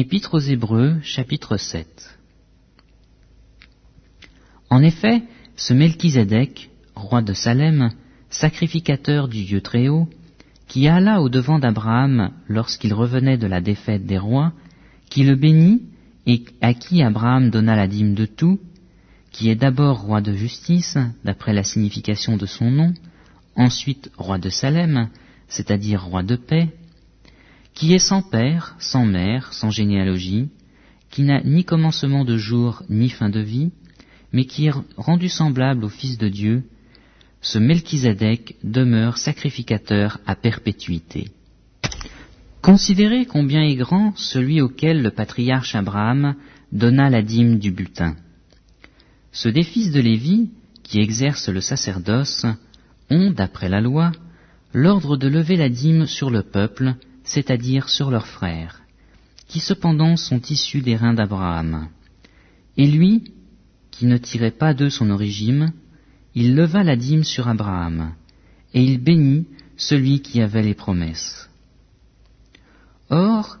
Épître aux Hébreux, chapitre 7 En effet, ce Melchizedek, roi de Salem, sacrificateur du Dieu Très-Haut, qui alla au devant d'Abraham lorsqu'il revenait de la défaite des rois, qui le bénit et à qui Abraham donna la dîme de tout, qui est d'abord roi de justice, d'après la signification de son nom, ensuite roi de Salem, c'est-à-dire roi de paix, qui est sans père, sans mère, sans généalogie, qui n'a ni commencement de jour ni fin de vie, mais qui est rendu semblable au Fils de Dieu, ce Melchizedek demeure sacrificateur à perpétuité. Considérez combien est grand celui auquel le patriarche Abraham donna la dîme du butin. Ceux des fils de Lévi, qui exercent le sacerdoce, ont, d'après la loi, l'ordre de lever la dîme sur le peuple, c'est-à-dire sur leurs frères, qui cependant sont issus des reins d'Abraham. Et lui, qui ne tirait pas d'eux son origine, il leva la dîme sur Abraham, et il bénit celui qui avait les promesses. Or,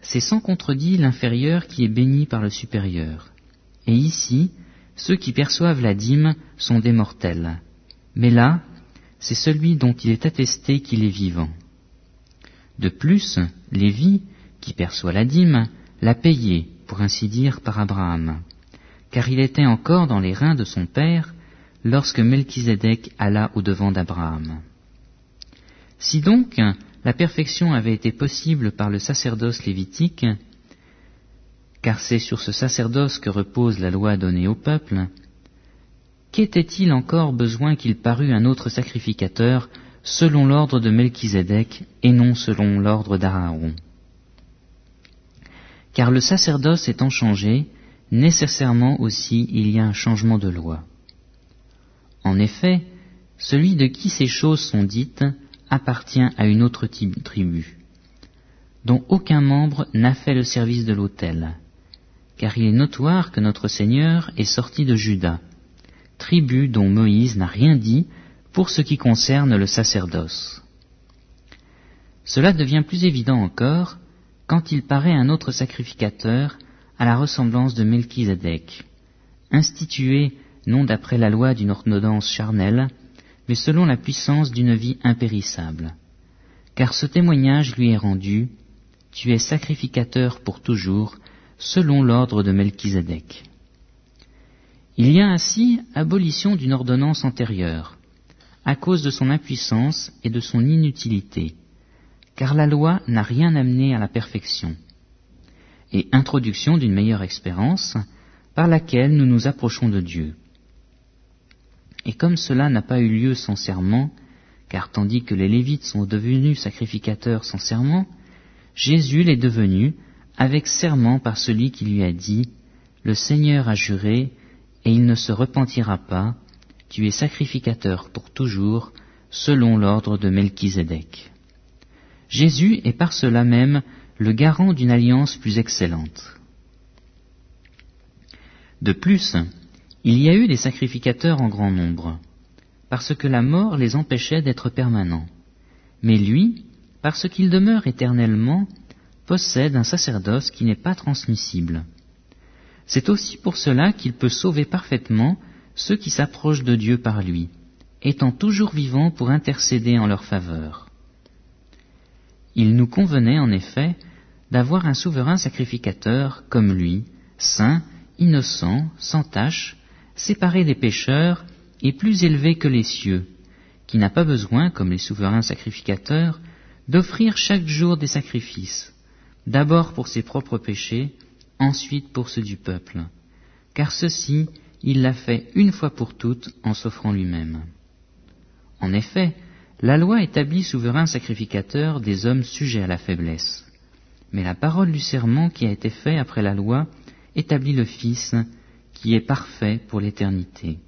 c'est sans contredit l'inférieur qui est béni par le supérieur. Et ici, ceux qui perçoivent la dîme sont des mortels. Mais là, c'est celui dont il est attesté qu'il est vivant. De plus, Lévi, qui perçoit la dîme, l'a payé, pour ainsi dire, par Abraham, car il était encore dans les reins de son père lorsque Melchizedek alla au devant d'Abraham. Si donc la perfection avait été possible par le sacerdoce lévitique, car c'est sur ce sacerdoce que repose la loi donnée au peuple, qu'était-il encore besoin qu'il parût un autre sacrificateur selon l'ordre de Melchizedek et non selon l'ordre d'Aaron Car le sacerdoce étant changé, nécessairement aussi il y a un changement de loi. En effet, celui de qui ces choses sont dites appartient à une autre tribu, dont aucun membre n'a fait le service de l'autel, car il est notoire que notre Seigneur est sorti de Juda, tribu dont Moïse n'a rien dit pour ce qui concerne le sacerdoce. Cela devient plus évident encore quand il paraît un autre sacrificateur à la ressemblance de Melchizedek, institué non d'après la loi d'une ordonnance charnelle, mais selon la puissance d'une vie impérissable. Car ce témoignage lui est rendu, tu es sacrificateur pour toujours, selon l'ordre de Melchizedek. Il y a ainsi abolition d'une ordonnance antérieure, à cause de son impuissance et de son inutilité, car la loi n'a rien amené à la perfection, et introduction d'une meilleure expérience, par laquelle nous nous approchons de Dieu. Et comme cela n'a pas eu lieu sans serment, car tandis que les Lévites sont devenus sacrificateurs sans serment, Jésus l'est devenu avec serment par celui qui lui a dit, Le Seigneur a juré, et il ne se repentira pas, tu es sacrificateur pour toujours, selon l'ordre de Melchizedek. Jésus est par cela même le garant d'une alliance plus excellente. De plus, il y a eu des sacrificateurs en grand nombre, parce que la mort les empêchait d'être permanents. Mais lui, parce qu'il demeure éternellement, possède un sacerdoce qui n'est pas transmissible. C'est aussi pour cela qu'il peut sauver parfaitement ceux qui s'approchent de Dieu par lui, étant toujours vivant pour intercéder en leur faveur. Il nous convenait en effet d'avoir un souverain sacrificateur comme lui, saint, innocent, sans tache, séparé des pécheurs et plus élevé que les cieux, qui n'a pas besoin, comme les souverains sacrificateurs, d'offrir chaque jour des sacrifices, d'abord pour ses propres péchés, ensuite pour ceux du peuple, car ceci il l'a fait une fois pour toutes en s'offrant lui-même. En effet, la loi établit souverain sacrificateur des hommes sujets à la faiblesse, mais la parole du serment qui a été fait après la loi établit le Fils qui est parfait pour l'éternité.